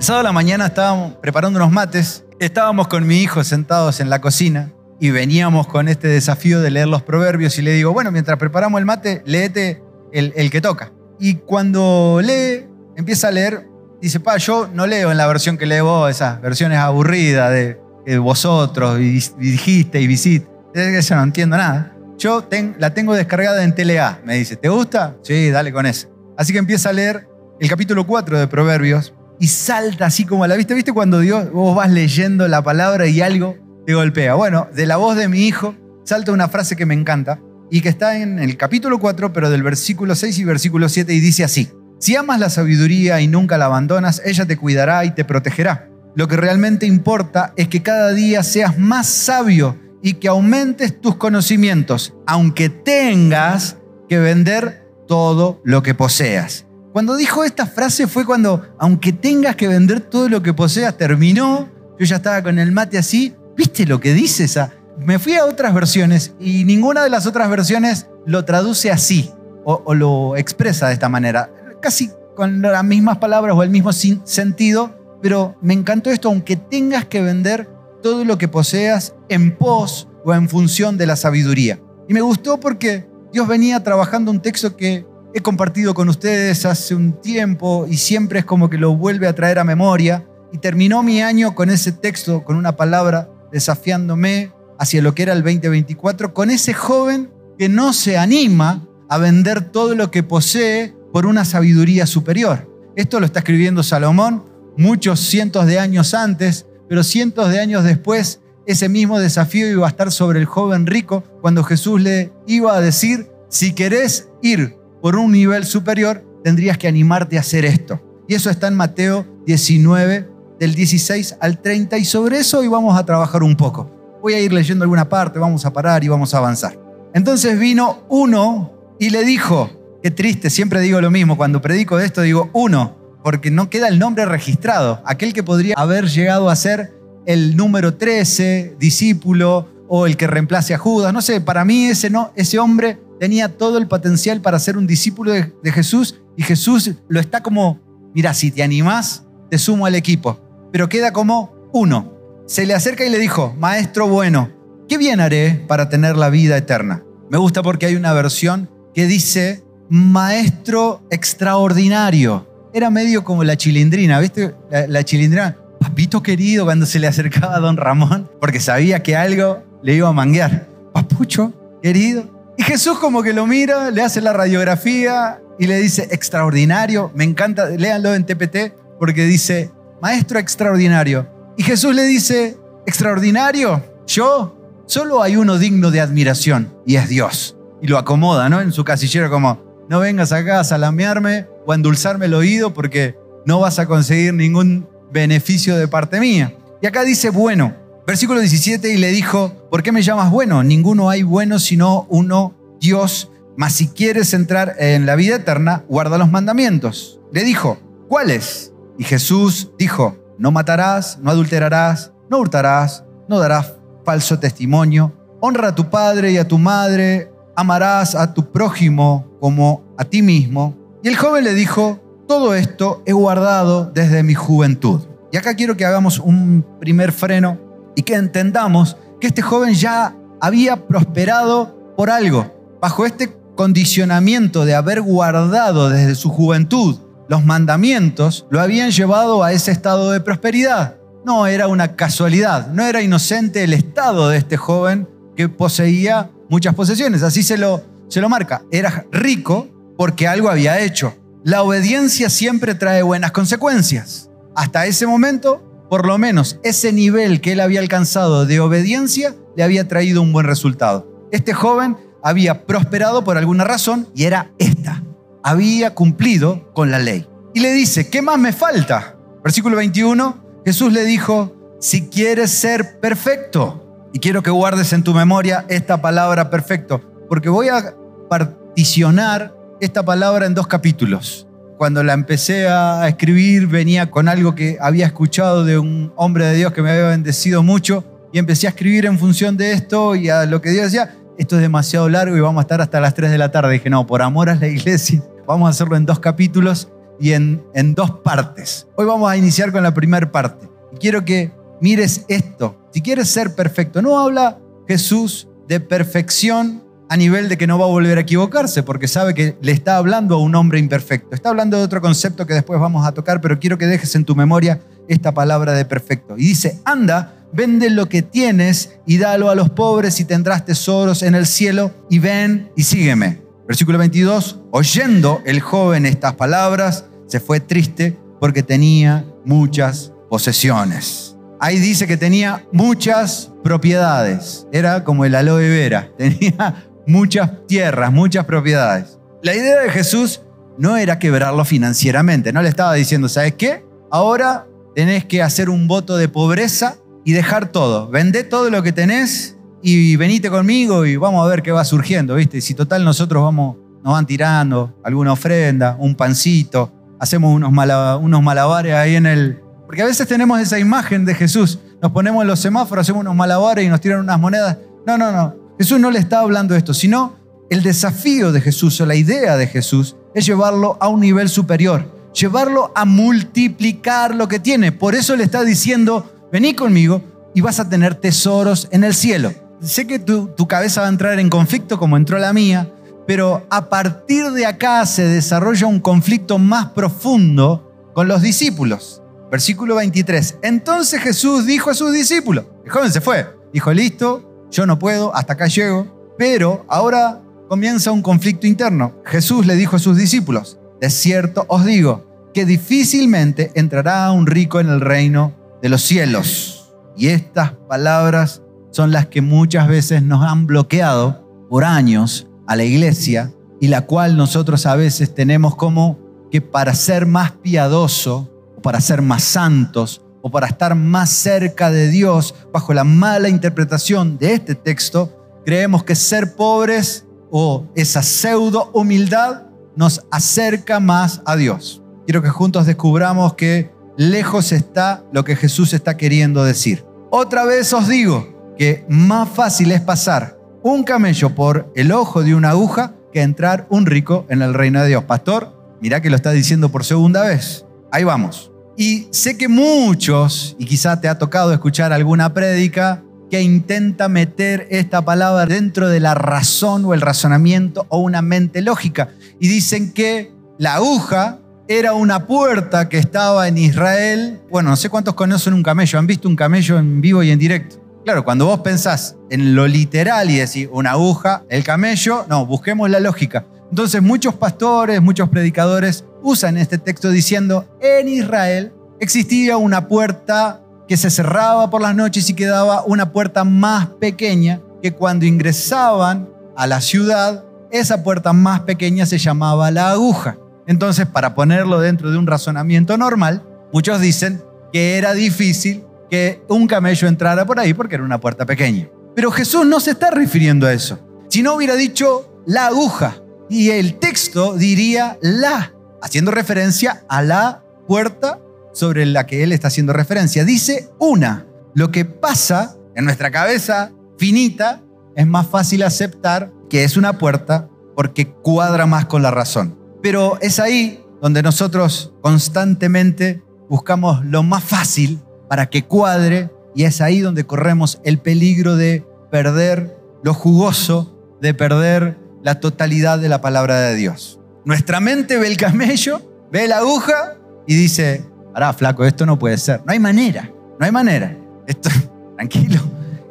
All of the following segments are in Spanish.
El sábado a la mañana estábamos preparando unos mates, estábamos con mi hijo sentados en la cocina y veníamos con este desafío de leer los proverbios y le digo, bueno, mientras preparamos el mate, léete el, el que toca. Y cuando lee, empieza a leer, dice, pa, yo no leo en la versión que lee vos, esas versiones aburridas de, de vosotros, y, y dijiste y visit. Yo no entiendo nada. Yo ten, la tengo descargada en TLA, me dice, ¿te gusta? Sí, dale con eso. Así que empieza a leer el capítulo 4 de Proverbios y salta así como a la vista. ¿Viste cuando Dios, vos vas leyendo la palabra y algo te golpea? Bueno, de la voz de mi hijo salta una frase que me encanta y que está en el capítulo 4, pero del versículo 6 y versículo 7 y dice así. Si amas la sabiduría y nunca la abandonas, ella te cuidará y te protegerá. Lo que realmente importa es que cada día seas más sabio y que aumentes tus conocimientos, aunque tengas que vender todo lo que poseas. Cuando dijo esta frase fue cuando, aunque tengas que vender todo lo que poseas, terminó. Yo ya estaba con el mate así. ¿Viste lo que dice esa? Me fui a otras versiones y ninguna de las otras versiones lo traduce así o, lo expresa de esta manera. Casi con las mismas palabras o el mismo sentido, pero me encantó esto, aunque tengas que vender todo lo que poseas en pos o en función de la sabiduría. Y me gustó porque Dios venía trabajando un texto que he compartido con ustedes hace un tiempo y siempre es como que lo vuelve a traer a memoria. Y terminó mi año con ese texto, con una palabra desafiándome hacia lo que era el 2024, con ese joven que no se anima a vender todo lo que posee por una sabiduría superior. Esto lo está escribiendo Salomón muchos cientos de años antes, pero cientos de años después ese mismo desafío iba a estar sobre el joven rico cuando Jesús le iba a decir, si querés ir por un nivel superior, tendrías que animarte a hacer esto. Y eso está en Mateo 19, del 16 al 30, y sobre eso hoy vamos a trabajar un poco. Voy a ir leyendo alguna parte, vamos a parar y vamos a avanzar. Entonces vino uno y le dijo, qué triste, siempre digo lo mismo, cuando predico de esto digo uno, porque no queda el nombre registrado, aquel que podría haber llegado a ser el número 13, discípulo, o el que reemplace a Judas, no sé, para mí ese, no, ese hombre tenía todo el potencial para ser un discípulo de, Jesús y Jesús lo está como, mira, si te animás, te sumo al equipo, pero queda como uno. Se le acerca y le dijo, maestro bueno, ¿qué bien haré para tener la vida eterna? Me gusta porque hay una versión que dice, maestro extraordinario. Era medio como la chilindrina, ¿viste? La, la chilindrina, papito querido, cuando se le acercaba a don Ramón, porque sabía que algo le iba a manguear. Papucho, querido, y Jesús como que lo mira, le hace la radiografía y le dice, extraordinario, me encanta, léanlo en TPT, porque dice, maestro extraordinario. Y Jesús le dice, extraordinario, yo, solo hay uno digno de admiración, y es Dios. Y lo acomoda, ¿no? En su casillero como, no vengas acá a salamearme o a endulzarme el oído porque no vas a conseguir ningún beneficio de parte mía. Y acá dice, bueno, Versículo 17, y le dijo, ¿por qué me llamas bueno? Ninguno hay bueno sino uno, Dios. Mas si quieres entrar en la vida eterna, guarda los mandamientos. Le dijo, ¿cuáles? Y Jesús dijo, no matarás, no adulterarás, no hurtarás, no darás falso testimonio, honra a tu padre y a tu madre, amarás a tu prójimo como a ti mismo. Y el joven le dijo, todo esto he guardado desde mi juventud. Y acá quiero que hagamos un primer freno y que entendamos que este joven ya había prosperado por algo, bajo este condicionamiento de haber guardado desde su juventud los mandamientos, lo habían llevado a ese estado de prosperidad. No era una casualidad, no era inocente el estado de este joven que poseía muchas posesiones, así se lo, se lo marca. Era rico porque algo había hecho. La obediencia siempre trae buenas consecuencias. Hasta ese momento por lo menos ese nivel que él había alcanzado de obediencia le había traído un buen resultado. Este joven había prosperado por alguna razón y era esta. Había cumplido con la ley. Y le dice, ¿qué más me falta? Versículo 21, Jesús le dijo, si quieres ser perfecto, y quiero que guardes en tu memoria esta palabra perfecto, porque voy a particionar esta palabra en dos capítulos cuando la empecé a escribir venía con algo que había escuchado de un hombre de Dios que me había bendecido mucho y empecé a escribir en función de esto y a lo que Dios decía, esto es demasiado largo y vamos a estar hasta las 3 de la tarde. dije, no, por amor a la iglesia, vamos a hacerlo en dos capítulos y en, en dos partes. Hoy vamos a iniciar con la primera parte. Y quiero que mires esto. Si quieres ser perfecto, no habla Jesús de perfección a nivel de que no va a volver a equivocarse, porque sabe que le está hablando a un hombre imperfecto. Está hablando de otro concepto que después vamos a tocar, pero quiero que dejes en tu memoria esta palabra de perfecto. Y dice, anda, vende lo que tienes y dalo a los pobres y tendrás tesoros en el cielo y ven y sígueme. Versículo 22, oyendo el joven estas palabras, se fue triste porque tenía muchas posesiones. Ahí dice que tenía muchas propiedades. Era como el aloe vera. Tenía muchas tierras, muchas propiedades. La idea de Jesús no era quebrarlo financieramente, no le estaba diciendo, ¿sabes qué? Ahora tenés que hacer un voto de pobreza y dejar todo. Vendé todo lo que tenés y venite conmigo y vamos a ver qué va surgiendo, ¿viste? Si total nosotros vamos, nos van tirando alguna ofrenda, un pancito, hacemos unos, unos malabares ahí en el... Porque a veces tenemos esa imagen de Jesús, nos ponemos en los semáforos, hacemos unos malabares y nos tiran unas monedas. No, no, no. Jesús no le está hablando esto, sino el desafío de Jesús o la idea de Jesús es llevarlo a un nivel superior, llevarlo a multiplicar lo que tiene. Por eso le está diciendo, vení conmigo y vas a tener tesoros en el cielo. Sé que tu, tu cabeza va a entrar en conflicto como entró la mía, pero a partir de acá se desarrolla un conflicto más profundo con los discípulos. Versículo 23. Entonces Jesús dijo a sus discípulos, el joven se fue, dijo, listo, yo no puedo, hasta acá llego, pero ahora comienza un conflicto interno. Jesús le dijo a sus discípulos, de cierto os digo, que difícilmente entrará un rico en el reino de los cielos. Y estas palabras son las que muchas veces nos han bloqueado por años a la iglesia y la cual nosotros a veces tenemos como que para ser más piadoso o para ser más santos o para estar más cerca de Dios, bajo la mala interpretación de este texto, creemos que ser pobres o esa pseudo humildad nos acerca más a Dios. Quiero que juntos descubramos que lejos está lo que Jesús está queriendo decir. Otra vez os digo que más fácil es pasar un camello por el ojo de una aguja que entrar un rico en el reino de Dios. Pastor, mirá que lo está diciendo por segunda vez. Ahí vamos. Y sé que muchos, y quizá te ha tocado escuchar alguna prédica, que intenta meter esta palabra dentro de la razón o el razonamiento o una mente lógica. Y dicen que la aguja era una puerta que estaba en Israel. Bueno, no sé cuántos conocen un camello, han visto un camello en vivo y en directo. Claro, cuando vos pensás en lo literal y decís una aguja, el camello, no, busquemos la lógica. Entonces muchos pastores, muchos predicadores usan este texto diciendo, en Israel existía una puerta que se cerraba por las noches y quedaba una puerta más pequeña que cuando ingresaban a la ciudad, esa puerta más pequeña se llamaba la aguja. Entonces, para ponerlo dentro de un razonamiento normal, muchos dicen que era difícil que un camello entrara por ahí porque era una puerta pequeña. Pero Jesús no se está refiriendo a eso. Si no hubiera dicho la aguja y el texto diría la haciendo referencia a la puerta sobre la que él está haciendo referencia. Dice una. Lo que pasa en nuestra cabeza finita es más fácil aceptar que es una puerta porque cuadra más con la razón. Pero es ahí donde nosotros constantemente buscamos lo más fácil para que cuadre y es ahí donde corremos el peligro de perder lo jugoso, de perder la totalidad de la palabra de Dios. Nuestra mente ve el camello, ve la aguja y dice, pará, flaco, esto no puede ser. No hay manera, no hay manera. Esto, tranquilo.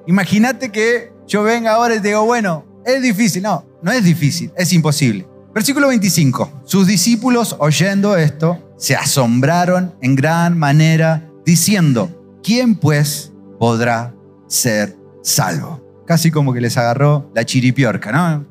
Imagínate que yo venga ahora y te digo, bueno, es difícil. No, no es difícil, es imposible. Versículo 25. Sus discípulos, oyendo esto, se asombraron en gran manera, diciendo, ¿quién pues podrá ser salvo? Casi como que les agarró la chiripiorca, ¿no?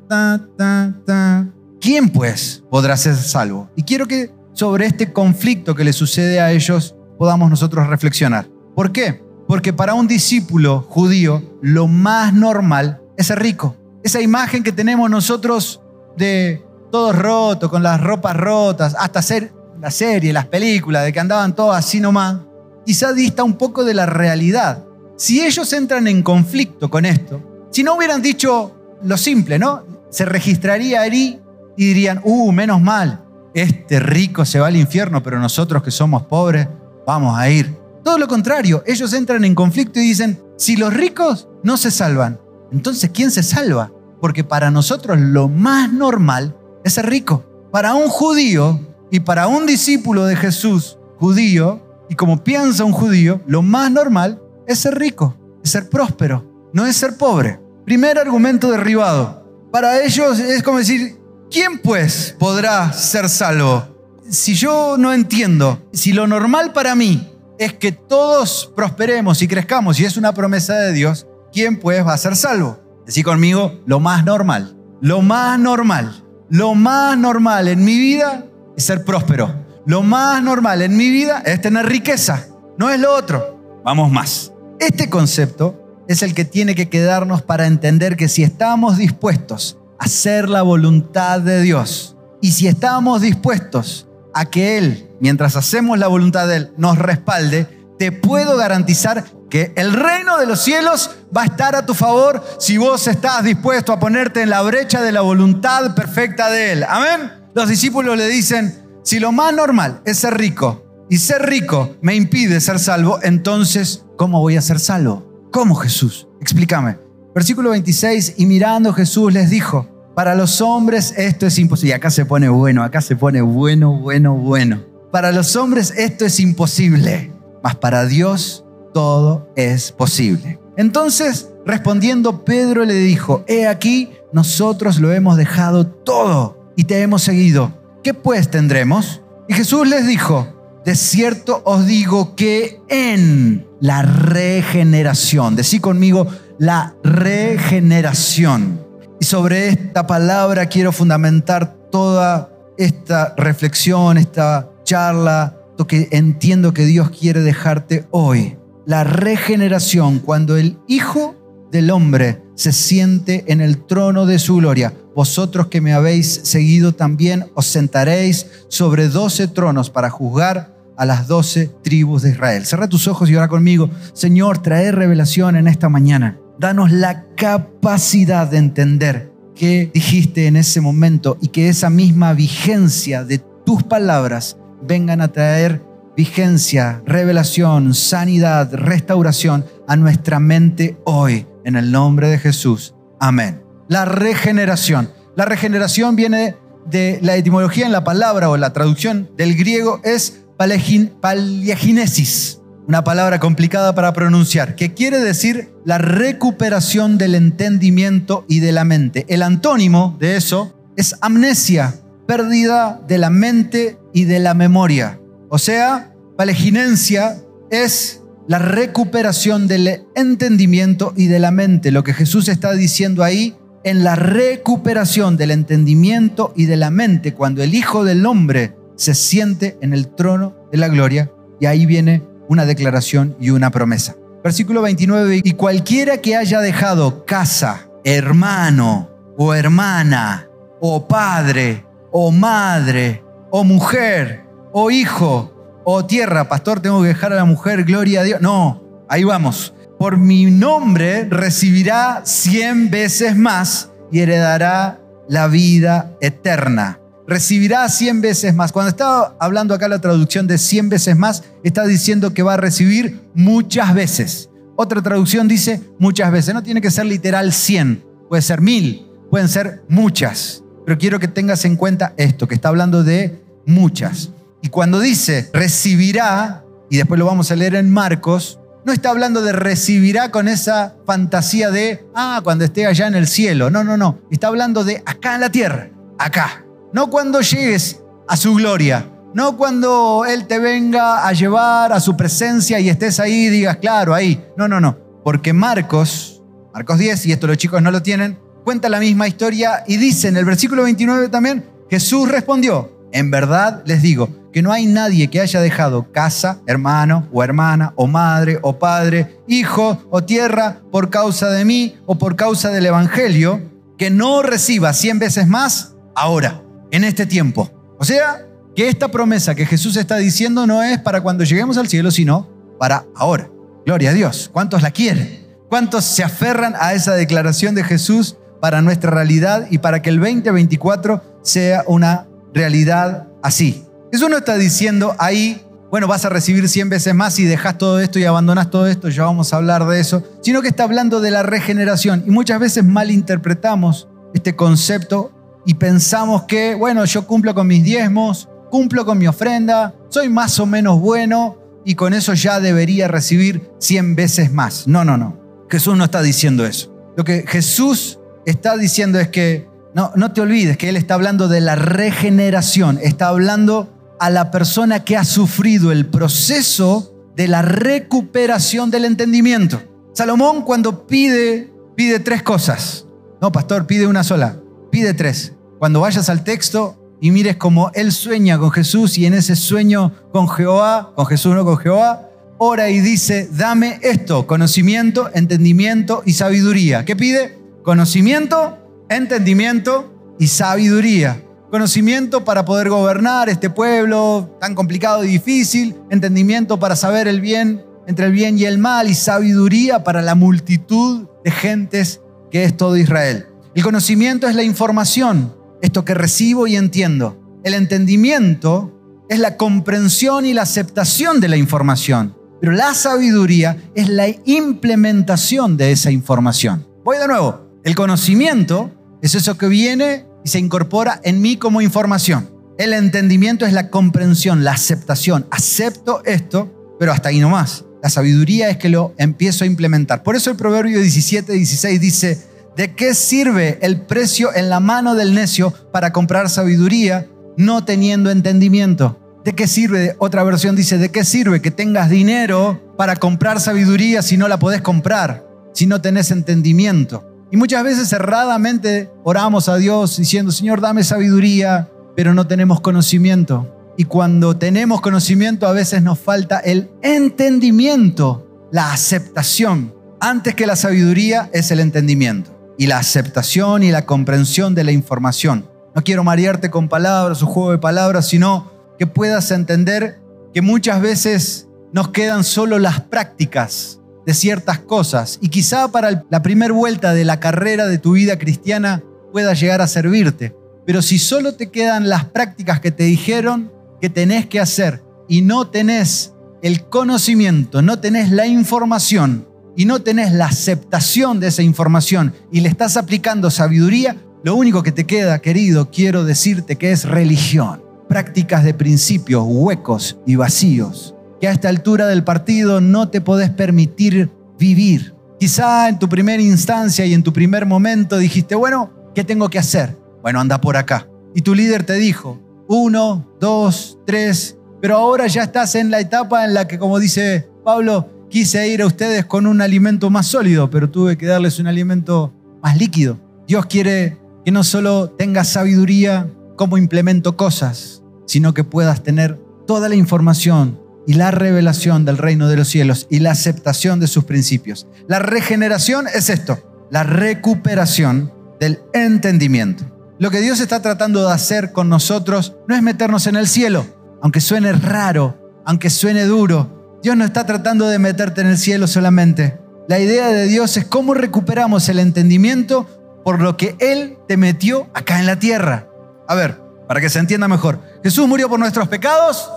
¿quién pues podrá ser salvo? Y quiero que sobre este conflicto que le sucede a ellos podamos nosotros reflexionar. ¿Por qué? Porque para un discípulo judío lo más normal es ser rico. Esa imagen que tenemos nosotros de todos rotos, con las ropas rotas, hasta hacer la serie, las películas, de que andaban todos así nomás, quizá dista un poco de la realidad. Si ellos entran en conflicto con esto, si no hubieran dicho lo simple, ¿no? Se registraría ahí y dirían, uh, menos mal, este rico se va al infierno, pero nosotros que somos pobres vamos a ir. Todo lo contrario, ellos entran en conflicto y dicen, si los ricos no se salvan, entonces ¿quién se salva? Porque para nosotros lo más normal es ser rico. Para un judío y para un discípulo de Jesús judío, y como piensa un judío, lo más normal es ser rico, es ser próspero, no es ser pobre. Primer argumento derribado. Para ellos es como decir, ¿quién pues podrá ser salvo? Si yo no entiendo, si lo normal para mí es que todos prosperemos y crezcamos y es una promesa de Dios, ¿quién pues va a ser salvo? Decí conmigo, lo más normal, lo más normal, lo más normal en mi vida es ser próspero. Lo más normal en mi vida es tener riqueza, no es lo otro. Vamos más. Este concepto es el que tiene que quedarnos para entender que si estamos dispuestos a hacer la voluntad de Dios y si estamos dispuestos a que Él, mientras hacemos la voluntad de Él, nos respalde, te puedo garantizar que el reino de los cielos va a estar a tu favor si vos estás dispuesto a ponerte en la brecha de la voluntad perfecta de Él. Amén. Los discípulos le dicen, si lo más normal es ser rico y ser rico me impide ser salvo, entonces, ¿cómo voy a ser salvo? ¿Cómo Jesús? Explícame. Versículo 26, y mirando Jesús les dijo, para los hombres esto es imposible. Y acá se pone bueno, acá se pone bueno, bueno, bueno. Para los hombres esto es imposible, mas para Dios todo es posible. Entonces, respondiendo, Pedro le dijo, he aquí, nosotros lo hemos dejado todo y te hemos seguido. ¿Qué pues tendremos? Y Jesús les dijo, de cierto os digo que en la regeneración, decí conmigo, la regeneración. Y sobre esta palabra quiero fundamentar toda esta reflexión, esta charla, lo que entiendo que Dios quiere dejarte hoy. La regeneración, cuando el Hijo del Hombre se siente en el trono de su gloria. Vosotros que me habéis seguido también os sentaréis sobre doce tronos para juzgar a las doce tribus de Israel. Cerra tus ojos y ora conmigo. Señor, trae revelación en esta mañana. Danos la capacidad de entender qué dijiste en ese momento y que esa misma vigencia de tus palabras vengan a traer vigencia, revelación, sanidad, restauración a nuestra mente hoy. En el nombre de Jesús. Amén. La regeneración. La regeneración viene de la etimología en la palabra o la traducción del griego es paliaginesis, una palabra complicada para pronunciar, que quiere decir la recuperación del entendimiento y de la mente. El antónimo de eso es amnesia, pérdida de la mente y de la memoria. O sea, paleginencia es la recuperación del entendimiento y de la mente. Lo que Jesús está diciendo ahí, en la recuperación del entendimiento y de la mente, cuando el Hijo del Hombre se siente en el trono de la gloria, y ahí viene una declaración y una promesa. Versículo 29, y cualquiera que haya dejado casa, hermano o hermana, o padre, o madre, o mujer, o hijo, oh tierra, pastor, tengo que dejar a la mujer, gloria a Dios. No, ahí vamos. Por mi nombre recibirá cien veces más y heredará la vida eterna. Recibirá cien veces más. Cuando estaba hablando acá la traducción de cien veces más, está diciendo que va a recibir muchas veces. Otra traducción dice muchas veces. No tiene que ser literal cien, puede ser mil, pueden ser muchas. Pero quiero que tengas en cuenta esto, que está hablando de muchas. Y cuando dice recibirá, y después lo vamos a leer en Marcos, no está hablando de recibirá con esa fantasía de, ah, cuando esté allá en el cielo. No, no, no. Está hablando de acá en la tierra, acá. No cuando llegues a su gloria. No cuando Él te venga a llevar a su presencia y estés ahí y digas, claro, ahí. No, no, no. Porque Marcos, Marcos 10, y esto los chicos no lo tienen, cuenta la misma historia y dice en el versículo 29 también, Jesús respondió, en verdad les digo que no hay nadie que haya dejado casa, hermano o hermana, o madre o padre, hijo o tierra por causa de mí o por causa del Evangelio, que no reciba cien veces más ahora, en este tiempo. O sea, que esta promesa que Jesús está diciendo no es para cuando lleguemos al cielo, sino para ahora. Gloria a Dios. ¿Cuántos la quieren? ¿Cuántos se aferran a esa declaración de Jesús para nuestra realidad y para que el 2024 sea una realidad así. Jesús no está diciendo ahí, bueno, vas a recibir 100 veces más y dejas todo esto y abandonas todo esto, ya vamos a hablar de eso, sino que está hablando de la regeneración. Y muchas veces malinterpretamos este concepto y pensamos que, bueno, yo cumplo con mis diezmos, cumplo con mi ofrenda, soy más o menos bueno y con eso ya debería recibir 100 veces más. No, no, no. Jesús no está diciendo eso. Lo que Jesús está diciendo es que no, no te olvides que Él está hablando de la regeneración, está hablando a la persona que ha sufrido el proceso de la recuperación del entendimiento. Salomón cuando pide, pide tres cosas. No, pastor, pide una sola, pide tres. Cuando vayas al texto y mires cómo él sueña con Jesús y en ese sueño con Jehová, con Jesús no con Jehová, ora y dice, dame esto, conocimiento, entendimiento y sabiduría. ¿Qué pide? Conocimiento, entendimiento y sabiduría. Conocimiento para poder gobernar este pueblo tan complicado y difícil, entendimiento para saber el bien entre el bien y el mal y sabiduría para la multitud de gentes que es todo Israel. El conocimiento es la información, esto que recibo y entiendo. El entendimiento es la comprensión y la aceptación de la información, pero la sabiduría es la implementación de esa información. Voy de nuevo, el conocimiento es eso que viene y se incorpora en mí como información. El entendimiento es la comprensión, la aceptación. Acepto esto, pero hasta ahí no más. La sabiduría es que lo empiezo a implementar. Por eso el Proverbio 17, 16 dice, ¿de qué sirve el precio en la mano del necio para comprar sabiduría no teniendo entendimiento? ¿De qué sirve? Otra versión dice, ¿de qué sirve que tengas dinero para comprar sabiduría si no la podés comprar, si no tenés entendimiento? Y muchas veces erradamente oramos a Dios diciendo, Señor, dame sabiduría, pero no tenemos conocimiento. Y cuando tenemos conocimiento a veces nos falta el entendimiento, la aceptación. Antes que la sabiduría es el entendimiento y la aceptación y la comprensión de la información. No quiero marearte con palabras o juego de palabras, sino que puedas entender que muchas veces nos quedan solo las prácticas de ciertas cosas y quizá para la primera vuelta de la carrera de tu vida cristiana pueda llegar a servirte. Pero si solo te quedan las prácticas que te dijeron que tenés que hacer y no tenés el conocimiento, no tenés la información y no tenés la aceptación de esa información y le estás aplicando sabiduría, lo único que te queda, querido, quiero decirte que es religión. Prácticas de principios huecos y vacíos que a esta altura del partido no te podés permitir vivir. Quizá en tu primera instancia y en tu primer momento dijiste, bueno, ¿qué tengo que hacer? Bueno, anda por acá. Y tu líder te dijo, uno, dos, tres, pero ahora ya estás en la etapa en la que, como dice Pablo, quise ir a ustedes con un alimento más sólido, pero tuve que darles un alimento más líquido. Dios quiere que no solo tengas sabiduría como implemento cosas, sino que puedas tener toda la información y la revelación del reino de los cielos y la aceptación de sus principios. La regeneración es esto, la recuperación del entendimiento. Lo que Dios está tratando de hacer con nosotros no es meternos en el cielo, aunque suene raro, aunque suene duro. Dios no está tratando de meterte en el cielo solamente. La idea de Dios es cómo recuperamos el entendimiento por lo que Él te metió acá en la tierra. A ver, para que se entienda mejor. Jesús murió por nuestros pecados,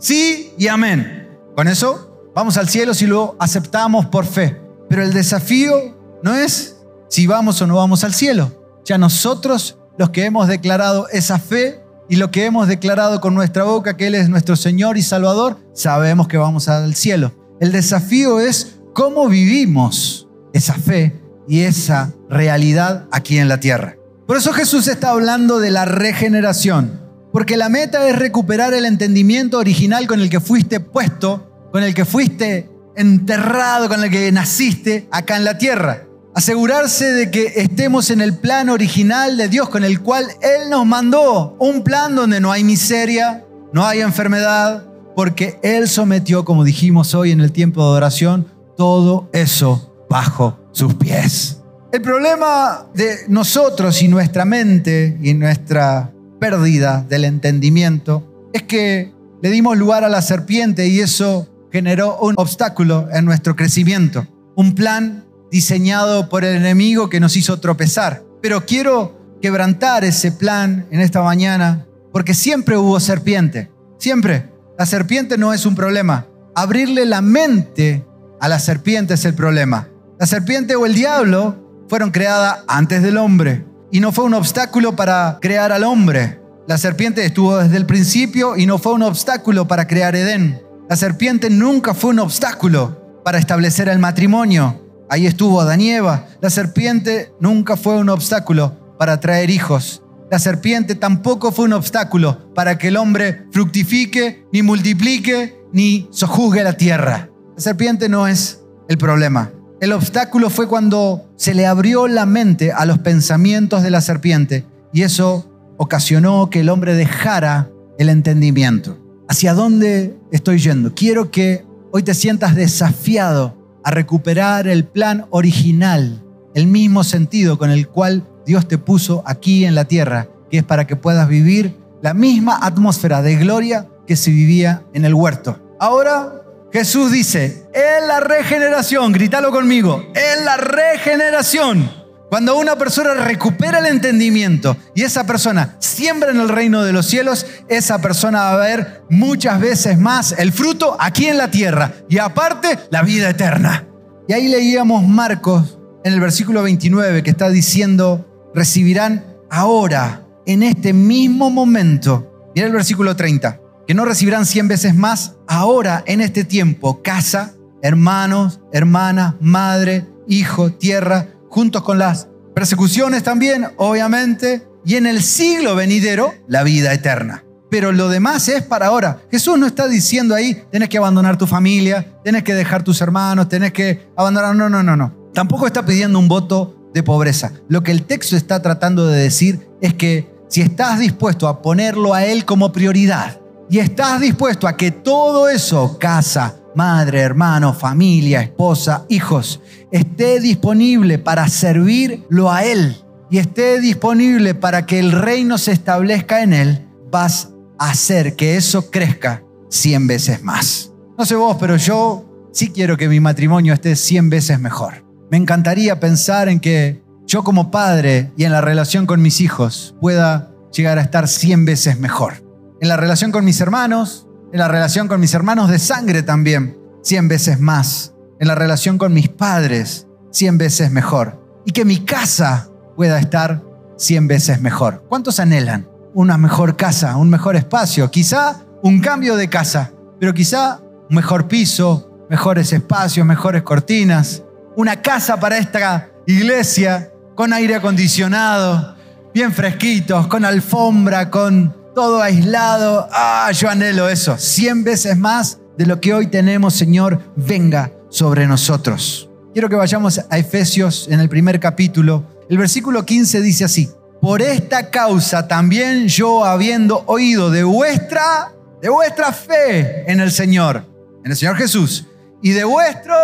Sí y amén. Con eso vamos al cielo si lo aceptamos por fe. Pero el desafío no es si vamos o no vamos al cielo. Ya nosotros los que hemos declarado esa fe y lo que hemos declarado con nuestra boca que Él es nuestro Señor y Salvador, sabemos que vamos al cielo. El desafío es cómo vivimos esa fe y esa realidad aquí en la tierra. Por eso Jesús está hablando de la regeneración. Porque la meta es recuperar el entendimiento original con el que fuiste puesto, con el que fuiste enterrado, con el que naciste acá en la tierra. Asegurarse de que estemos en el plan original de Dios con el cual Él nos mandó. Un plan donde no hay miseria, no hay enfermedad, porque Él sometió, como dijimos hoy en el tiempo de adoración, todo eso bajo sus pies. El problema de nosotros y nuestra mente y nuestra pérdida del entendimiento es que le dimos lugar a la serpiente y eso generó un obstáculo en nuestro crecimiento, un plan diseñado por el enemigo que nos hizo tropezar. Pero quiero quebrantar ese plan en esta mañana porque siempre hubo serpiente, siempre. La serpiente no es un problema. Abrirle la mente a la serpiente es el problema. La serpiente o el diablo fueron creadas antes del hombre y no fue un obstáculo para crear al hombre. La serpiente estuvo desde el principio y no fue un obstáculo para crear Edén. La serpiente nunca fue un obstáculo para establecer el matrimonio. Ahí estuvo Adán y Eva. La serpiente nunca fue un obstáculo para traer hijos. La serpiente tampoco fue un obstáculo para que el hombre fructifique, ni multiplique, ni sojuzgue la tierra. La serpiente no es el problema. El obstáculo fue cuando se le abrió la mente a los pensamientos de la serpiente y eso ocasionó que el hombre dejara el entendimiento. ¿Hacia dónde estoy yendo? Quiero que hoy te sientas desafiado a recuperar el plan original, el mismo sentido con el cual Dios te puso aquí en la tierra, que es para que puedas vivir la misma atmósfera de gloria que se vivía en el huerto. Ahora Jesús dice, en la regeneración, grítalo conmigo, en la regeneración. Cuando una persona recupera el entendimiento y esa persona siembra en el reino de los cielos, esa persona va a ver muchas veces más el fruto aquí en la tierra y aparte la vida eterna. Y ahí leíamos Marcos en el versículo 29 que está diciendo, recibirán ahora, en este mismo momento. Mira el versículo 30, que no recibirán cien veces más ahora, en este tiempo, casa, hermanos, hermanas, madre, hijo, tierra, juntos con las persecuciones también, obviamente, y en el siglo venidero, la vida eterna. Pero lo demás es para ahora. Jesús no está diciendo ahí, tenés que abandonar tu familia, tenés que dejar tus hermanos, tenés que abandonar. No, no, no, no. Tampoco está pidiendo un voto de pobreza. Lo que el texto está tratando de decir es que si estás dispuesto a ponerlo a Él como prioridad y estás dispuesto a que todo eso, casa, madre, hermano, familia, esposa, hijos, esté disponible para servirlo a Él y esté disponible para que el reino se establezca en Él, vas a hacer que eso crezca cien veces más. No sé vos, pero yo sí quiero que mi matrimonio esté cien veces mejor. Me encantaría pensar en que yo como padre y en la relación con mis hijos pueda llegar a estar 100 veces mejor. En la relación con mis hermanos, en la relación con mis hermanos de sangre también, 100 veces más. En la relación con mis padres, 100 veces mejor. Y que mi casa pueda estar 100 veces mejor. ¿Cuántos anhelan una mejor casa, un mejor espacio? Quizá un cambio de casa, pero quizá un mejor piso, mejores espacios, mejores cortinas, una casa para esta iglesia con aire acondicionado, bien fresquitos, con alfombra, con todo aislado. Ah, yo anhelo eso. Cien veces más de lo que hoy tenemos, Señor, venga sobre nosotros. Quiero que vayamos a Efesios en el primer capítulo. El versículo 15 dice así, por esta causa también yo habiendo oído de vuestra, de vuestra fe en el Señor, en el Señor Jesús, y de vuestro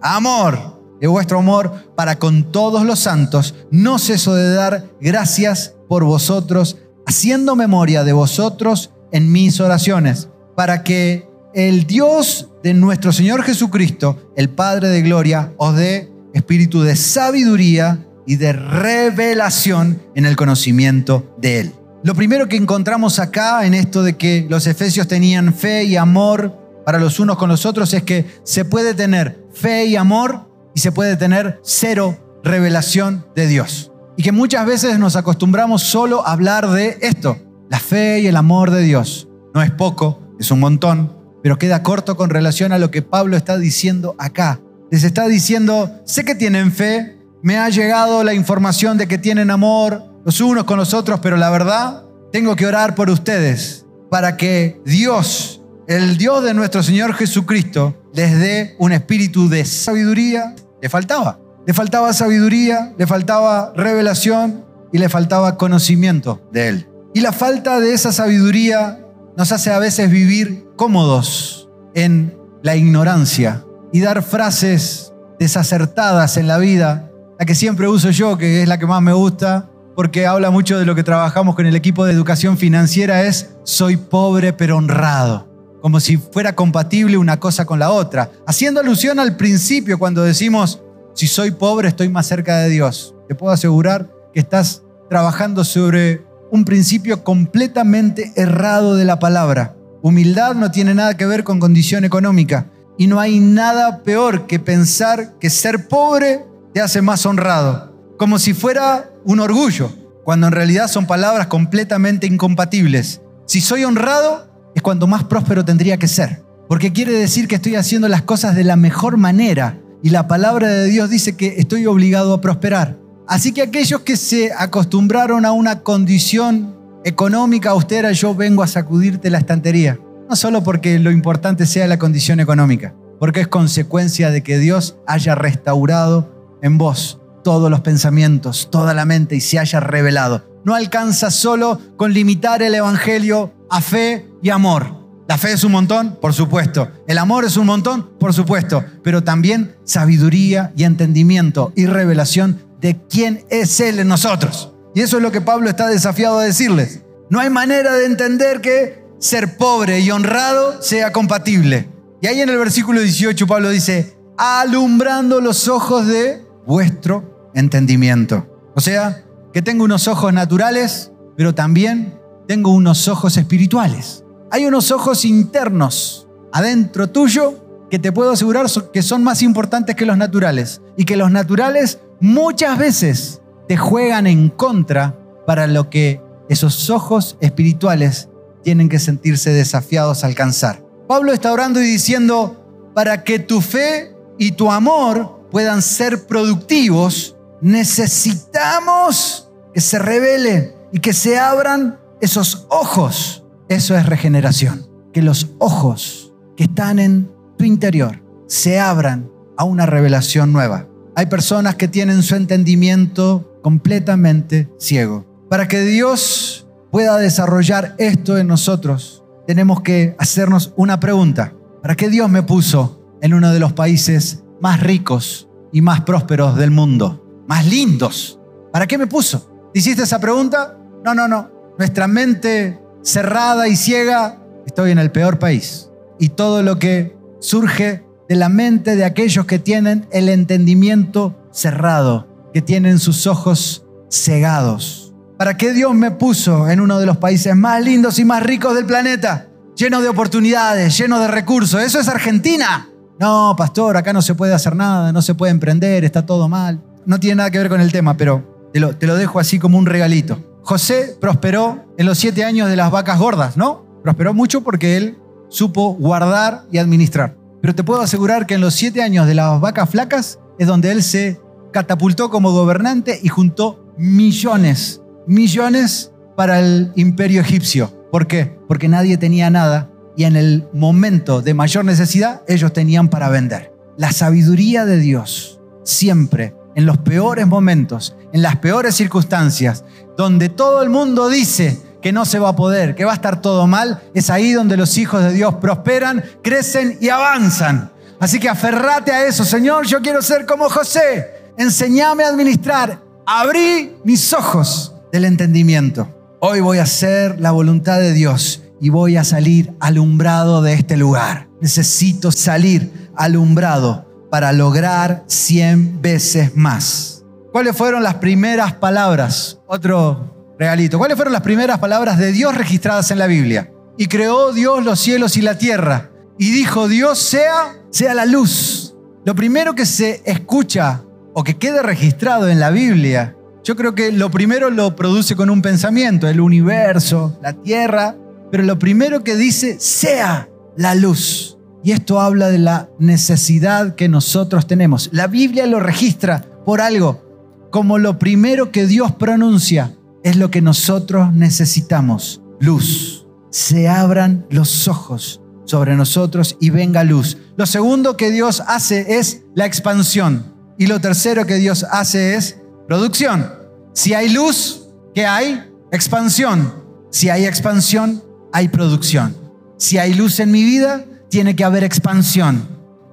amor de vuestro amor para con todos los santos, no ceso de dar gracias por vosotros, haciendo memoria de vosotros en mis oraciones, para que el Dios de nuestro Señor Jesucristo, el Padre de Gloria, os dé espíritu de sabiduría y de revelación en el conocimiento de Él. Lo primero que encontramos acá en esto de que los efesios tenían fe y amor para los unos con los otros es que se puede tener fe y amor y se puede tener cero revelación de Dios. Y que muchas veces nos acostumbramos solo a hablar de esto, la fe y el amor de Dios. No es poco, es un montón, pero queda corto con relación a lo que Pablo está diciendo acá. Les está diciendo, sé que tienen fe, me ha llegado la información de que tienen amor los unos con los otros, pero la verdad, tengo que orar por ustedes para que Dios, el Dios de nuestro Señor Jesucristo, les dé un espíritu de sabiduría, le faltaba. Le faltaba sabiduría, le faltaba revelación y le faltaba conocimiento de Él. Y la falta de esa sabiduría nos hace a veces vivir cómodos en la ignorancia y dar frases desacertadas en la vida, la que siempre uso yo, que es la que más me gusta, porque habla mucho de lo que trabajamos con el equipo de educación financiera, es soy pobre pero honrado como si fuera compatible una cosa con la otra, haciendo alusión al principio cuando decimos, si soy pobre estoy más cerca de Dios. Te puedo asegurar que estás trabajando sobre un principio completamente errado de la palabra. Humildad no tiene nada que ver con condición económica. Y no hay nada peor que pensar que ser pobre te hace más honrado. Como si fuera un orgullo, cuando en realidad son palabras completamente incompatibles. Si soy honrado, es cuanto más próspero tendría que ser. Porque quiere decir que estoy haciendo las cosas de la mejor manera. Y la palabra de Dios dice que estoy obligado a prosperar. Así que aquellos que se acostumbraron a una condición económica austera, yo vengo a sacudirte la estantería. No solo porque lo importante sea la condición económica, porque es consecuencia de que Dios haya restaurado en vos todos los pensamientos, toda la mente y se haya revelado. No alcanza solo con limitar el Evangelio a fe y amor. La fe es un montón, por supuesto. El amor es un montón, por supuesto. Pero también sabiduría y entendimiento y revelación de quién es Él en nosotros. Y eso es lo que Pablo está desafiado a decirles. No hay manera de entender que ser pobre y honrado sea compatible. Y ahí en el versículo 18 Pablo dice, alumbrando los ojos de vuestro entendimiento. O sea, que tengo unos ojos naturales, pero también tengo unos ojos espirituales. Hay unos ojos internos adentro tuyo que te puedo asegurar que son más importantes que los naturales y que los naturales muchas veces te juegan en contra para lo que esos ojos espirituales tienen que sentirse desafiados a alcanzar. Pablo está orando y diciendo, para que tu fe y tu amor puedan ser productivos, necesitamos que se revelen y que se abran esos ojos eso es regeneración. Que los ojos que están en tu interior se abran a una revelación nueva. Hay personas que tienen su entendimiento completamente ciego. Para que Dios pueda desarrollar esto en nosotros, tenemos que hacernos una pregunta. ¿Para qué Dios me puso en uno de los países más ricos y más prósperos del mundo? Más lindos. ¿Para qué me puso? ¿Hiciste esa pregunta? No, no, no. Nuestra mente cerrada y ciega, estoy en el peor país. Y todo lo que surge de la mente de aquellos que tienen el entendimiento cerrado, que tienen sus ojos cegados. ¿Para qué Dios me puso en uno de los países más lindos y más ricos del planeta? Lleno de oportunidades, lleno de recursos. Eso es Argentina. No, pastor, acá no se puede hacer nada, no se puede emprender, está todo mal. No tiene nada que ver con el tema, pero te lo, te lo dejo así como un regalito. José prosperó en los siete años de las vacas gordas, ¿no? Prosperó mucho porque él supo guardar y administrar. Pero te puedo asegurar que en los siete años de las vacas flacas es donde él se catapultó como gobernante y juntó millones, millones para el imperio egipcio. ¿Por qué? Porque nadie tenía nada y en el momento de mayor necesidad ellos tenían para vender. La sabiduría de Dios siempre, en los peores momentos, en las peores circunstancias, donde todo el mundo dice que no se va a poder, que va a estar todo mal, es ahí donde los hijos de Dios prosperan, crecen y avanzan. Así que aferrate a eso, Señor, yo quiero ser como José. Enseñame a administrar. Abrí mis ojos del entendimiento. Hoy voy a hacer la voluntad de Dios y voy a salir alumbrado de este lugar. Necesito salir alumbrado para lograr 100 veces más. ¿Cuáles fueron las primeras palabras? Otro regalito. ¿Cuáles fueron las primeras palabras de Dios registradas en la Biblia? Y creó Dios los cielos y la tierra. Y dijo, Dios sea, sea la luz. Lo primero que se escucha o que quede registrado en la Biblia, yo creo que lo primero lo produce con un pensamiento, el universo, la tierra, pero lo primero que dice, sea la luz. Y esto habla de la necesidad que nosotros tenemos. La Biblia lo registra por algo como lo primero que Dios pronuncia es lo que nosotros necesitamos, luz. Se abran los ojos sobre nosotros y venga luz. Lo segundo que Dios hace es la expansión. Y lo tercero que Dios hace es producción. Si hay luz, ¿qué hay? Expansión. Si hay expansión, hay producción. Si hay luz en mi vida, tiene que haber expansión.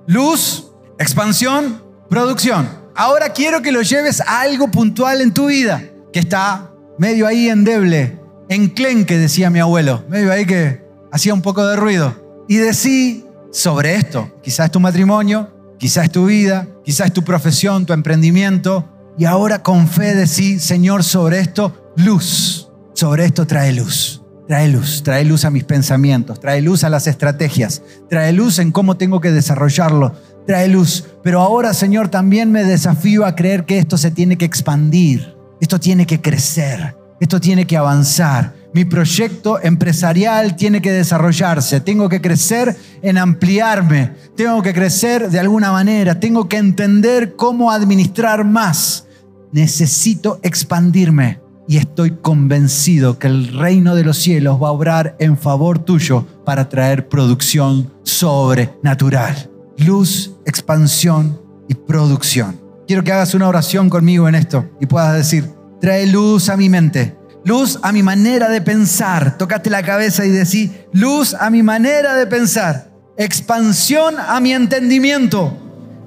Luz, expansión, producción. Ahora quiero que lo lleves a algo puntual en tu vida, que está medio ahí endeble, enclenque, decía mi abuelo, medio ahí que hacía un poco de ruido. Y decí sobre esto, quizás tu matrimonio, quizás tu vida, quizás tu profesión, tu emprendimiento, y ahora con fe decí, Señor, sobre esto, luz. sobre esto trae luz. Trae luz, trae luz a mis pensamientos, trae luz a las estrategias, trae luz en cómo tengo que desarrollarlo, trae luz. Pero ahora, Señor, también me desafío a creer que esto se tiene que expandir, esto tiene que crecer, esto tiene que avanzar. Mi proyecto empresarial tiene que desarrollarse, tengo que crecer en ampliarme, tengo que crecer de alguna manera, tengo que entender cómo administrar más. Necesito expandirme y estoy convencido que el reino de los cielos va a obrar en favor tuyo para traer producción sobrenatural. Luz, expansión y producción. Quiero que hagas una oración conmigo en esto y puedas decir, trae luz a mi mente, luz a mi manera de pensar. Tocate la cabeza y decir, luz a mi manera de pensar, expansión a mi entendimiento,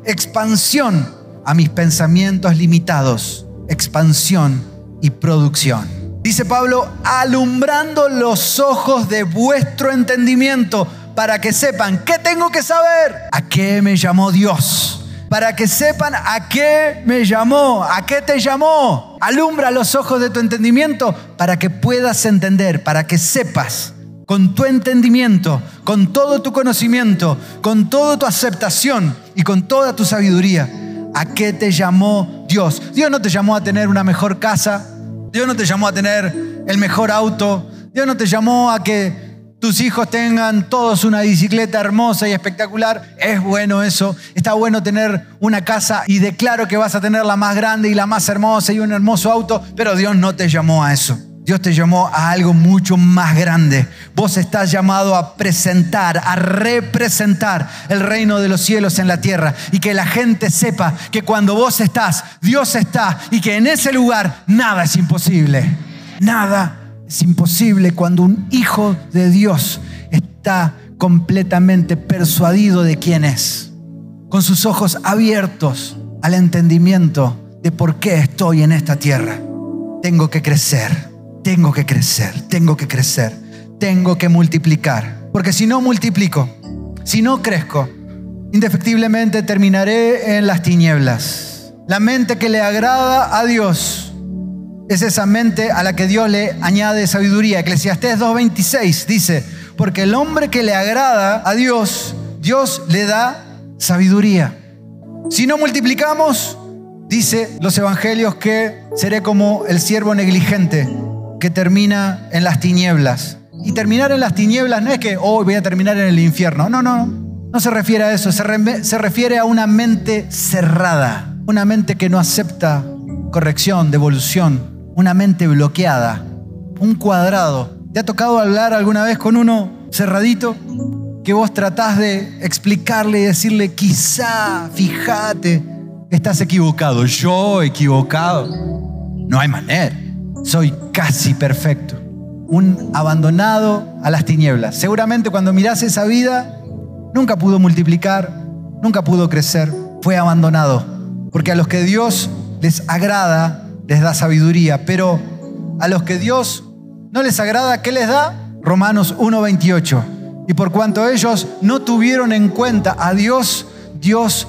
expansión a mis pensamientos limitados, expansión y producción. Dice Pablo, alumbrando los ojos de vuestro entendimiento para que sepan qué tengo que saber, a qué me llamó Dios. Para que sepan a qué me llamó, a qué te llamó. Alumbra los ojos de tu entendimiento para que puedas entender, para que sepas con tu entendimiento, con todo tu conocimiento, con toda tu aceptación y con toda tu sabiduría ¿A qué te llamó Dios? Dios no te llamó a tener una mejor casa. Dios no te llamó a tener el mejor auto. Dios no te llamó a que tus hijos tengan todos una bicicleta hermosa y espectacular. Es bueno eso. Está bueno tener una casa y declaro que vas a tener la más grande y la más hermosa y un hermoso auto, pero Dios no te llamó a eso. Dios te llamó a algo mucho más grande. Vos estás llamado a presentar, a representar el reino de los cielos en la tierra y que la gente sepa que cuando vos estás, Dios está y que en ese lugar nada es imposible. Nada es imposible cuando un hijo de Dios está completamente persuadido de quién es, con sus ojos abiertos al entendimiento de por qué estoy en esta tierra. Tengo que crecer tengo que crecer, tengo que crecer, tengo que multiplicar. Porque si no multiplico, si no crezco, indefectiblemente terminaré en las tinieblas. La mente que le agrada a Dios es esa mente a la que Dios le añade sabiduría. Eclesiastés 2.26 dice, porque el hombre que le agrada a Dios, Dios le da sabiduría. Si no multiplicamos, dice los evangelios que seré como el siervo negligente que termina en las tinieblas. Y terminar en las tinieblas no es que hoy voy a terminar en el infierno. No, no, no se refiere a eso. Se refiere a una mente cerrada, una mente que no acepta corrección, devolución, una mente bloqueada, un cuadrado. ¿Te ha tocado hablar alguna vez con uno cerradito? Que vos tratás de explicarle y decirle, quizá, fíjate, estás equivocado. Yo equivocado. No hay manera soy casi perfecto. Un abandonado a las tinieblas. Seguramente cuando mirás esa vida, nunca pudo multiplicar, nunca pudo crecer, fue abandonado. Porque a los que Dios les agrada, les da sabiduría, pero a los que Dios no les agrada, ¿qué les da? Romanos 1.28. Y por cuanto ellos no tuvieron en cuenta a Dios, Dios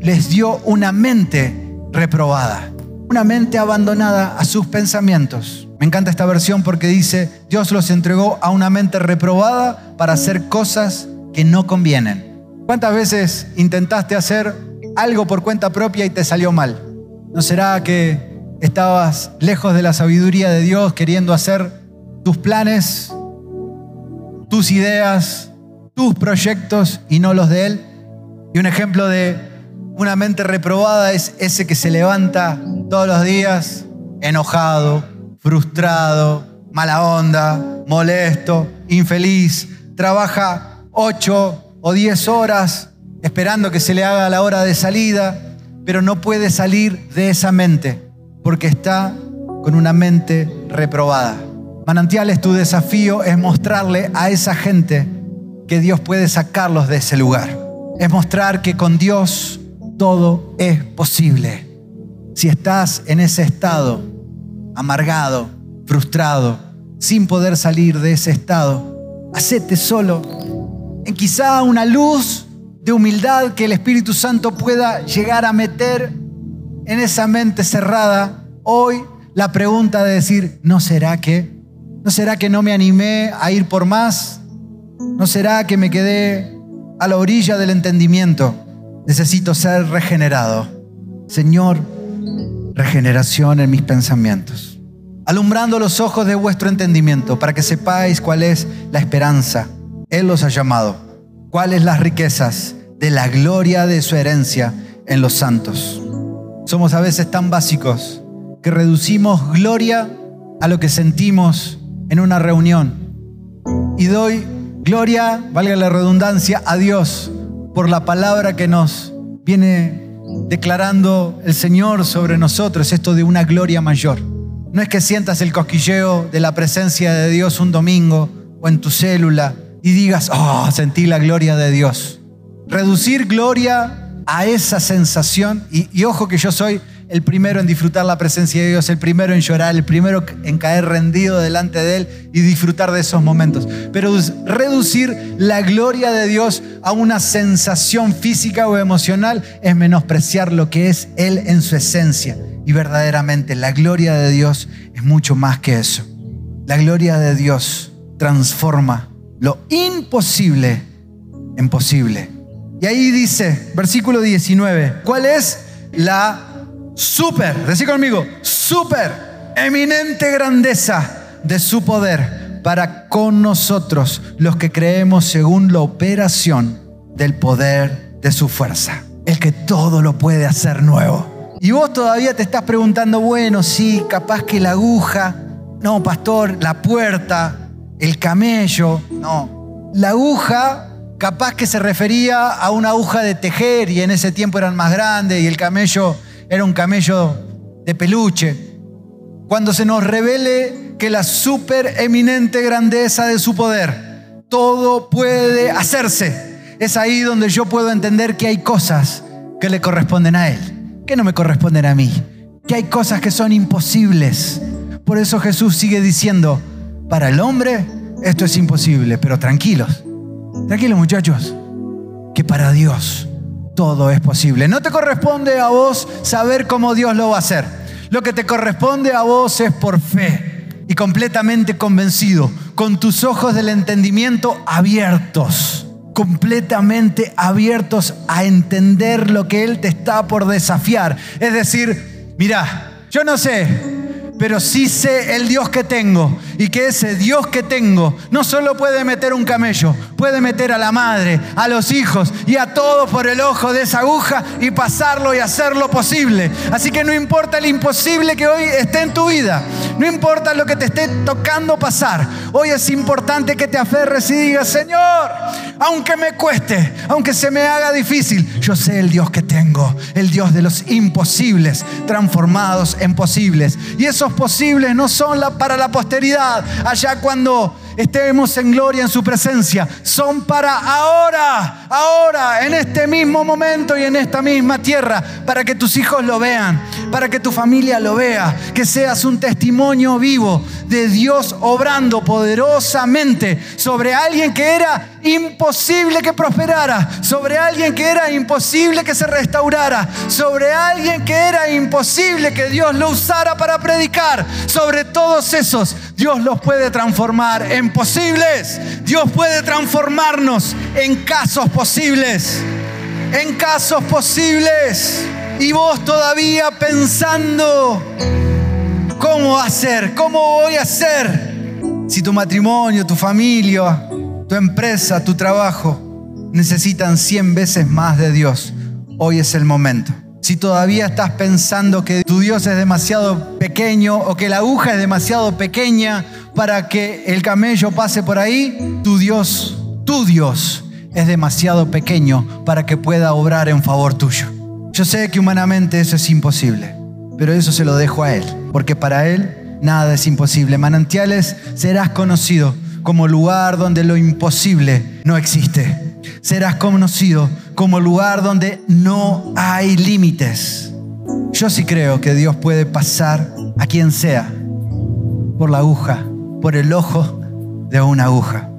les dio una mente reprobada una mente abandonada a sus pensamientos. Me encanta esta versión porque dice, Dios los entregó a una mente reprobada para hacer cosas que no convienen. ¿Cuántas veces intentaste hacer algo por cuenta propia y te salió mal? ¿No será que estabas lejos de la sabiduría de Dios queriendo hacer tus planes, tus ideas, tus proyectos y no los de Él? Y un ejemplo de una mente reprobada es ese que se levanta todos los días enojado, frustrado, mala onda, molesto, infeliz. Trabaja ocho o diez horas esperando que se le haga la hora de salida, pero no puede salir de esa mente porque está con una mente reprobada. Manantiales, tu desafío es mostrarle a esa gente que Dios puede sacarlos de ese lugar. Es mostrar que con Dios todo es posible. Si estás en ese estado, amargado, frustrado, sin poder salir de ese estado, hacete solo en quizá una luz de humildad que el Espíritu Santo pueda llegar a meter en esa mente cerrada. Hoy la pregunta de decir, ¿no será que? ¿No será que no me animé a ir por más? ¿No será que me quedé a la orilla del entendimiento? Necesito ser regenerado. Señor, regeneración en mis pensamientos. Alumbrando los ojos de vuestro entendimiento para que sepáis cuál es la esperanza. Él los ha llamado. Cuáles las riquezas de la gloria de su herencia en los santos. Somos a veces tan básicos que reducimos gloria a lo que sentimos en una reunión. Y doy gloria, valga la redundancia, a Dios por la palabra que nos viene declarando el Señor sobre nosotros, esto de una gloria mayor. No es que sientas el cosquilleo de la presencia de Dios un domingo o en tu célula y digas, oh, sentí la gloria de Dios. Reducir gloria a esa sensación, y, y ojo que yo soy el primero en disfrutar la presencia de Dios, el primero en llorar, el primero en caer rendido delante de Él y disfrutar de esos momentos. Pero reducir la gloria de Dios a una sensación física o emocional es menospreciar lo que es Él en su esencia. Y verdaderamente la gloria de Dios es mucho más que eso. La gloria de Dios transforma lo imposible en posible. Y ahí dice, versículo 19, ¿cuál es la super, decí conmigo, super eminente grandeza de su poder para con nosotros los que creemos según la operación del poder de su fuerza. El que todo lo puede hacer nuevo. Y vos todavía te estás preguntando, bueno, sí, capaz que la aguja, no, pastor, la puerta, el camello, no. La aguja capaz que se refería a una aguja de tejer y en ese tiempo eran más grandes y el camello era un camello de peluche. Cuando se nos revele que la super eminente grandeza de su poder, todo puede hacerse. Es ahí donde yo puedo entender que hay cosas que le corresponden a Él, que no me corresponden a mí, que hay cosas que son imposibles. Por eso Jesús sigue diciendo, para el hombre esto es imposible, pero tranquilos, tranquilos muchachos, que para Dios todo es posible. No te corresponde a vos saber cómo Dios lo va a hacer. Lo que te corresponde a vos es por fe y completamente convencido, con tus ojos del entendimiento abiertos, completamente abiertos a entender lo que Él te está por desafiar. Es decir, mira, yo no sé pero sí sé el Dios que tengo y que ese Dios que tengo no solo puede meter un camello, puede meter a la madre, a los hijos y a todos por el ojo de esa aguja y pasarlo y hacerlo posible. Así que no importa el imposible que hoy esté en tu vida, no importa lo que te esté tocando pasar, hoy es importante que te aferres y digas, Señor, aunque me cueste, aunque se me haga difícil, yo sé el Dios que tengo, el Dios de los imposibles transformados en posibles. Y posibles no son para la posteridad, allá cuando estemos en gloria en su presencia, son para ahora, ahora, en este mismo momento y en esta misma tierra, para que tus hijos lo vean, para que tu familia lo vea, que seas un testimonio vivo de Dios obrando poderosamente sobre alguien que era imposible que prosperara, sobre alguien que era imposible que se restaurara, sobre alguien que era imposible que Dios lo usara para predicar, sobre todos esos Dios los puede transformar en posibles. Dios puede transformarnos en casos posibles. En casos posibles. Y vos todavía pensando, ¿cómo hacer? ¿Cómo voy a hacer? Si tu matrimonio, tu familia, tu empresa, tu trabajo necesitan 100 veces más de Dios, hoy es el momento. Si todavía estás pensando que tu Dios es demasiado pequeño o que la aguja es demasiado pequeña para que el camello pase por ahí, tu Dios, tu Dios es demasiado pequeño para que pueda obrar en favor tuyo. Yo sé que humanamente eso es imposible, pero eso se lo dejo a Él, porque para Él nada es imposible. Manantiales serás conocido como lugar donde lo imposible no existe serás conocido como lugar donde no hay límites. Yo sí creo que Dios puede pasar a quien sea por la aguja, por el ojo de una aguja.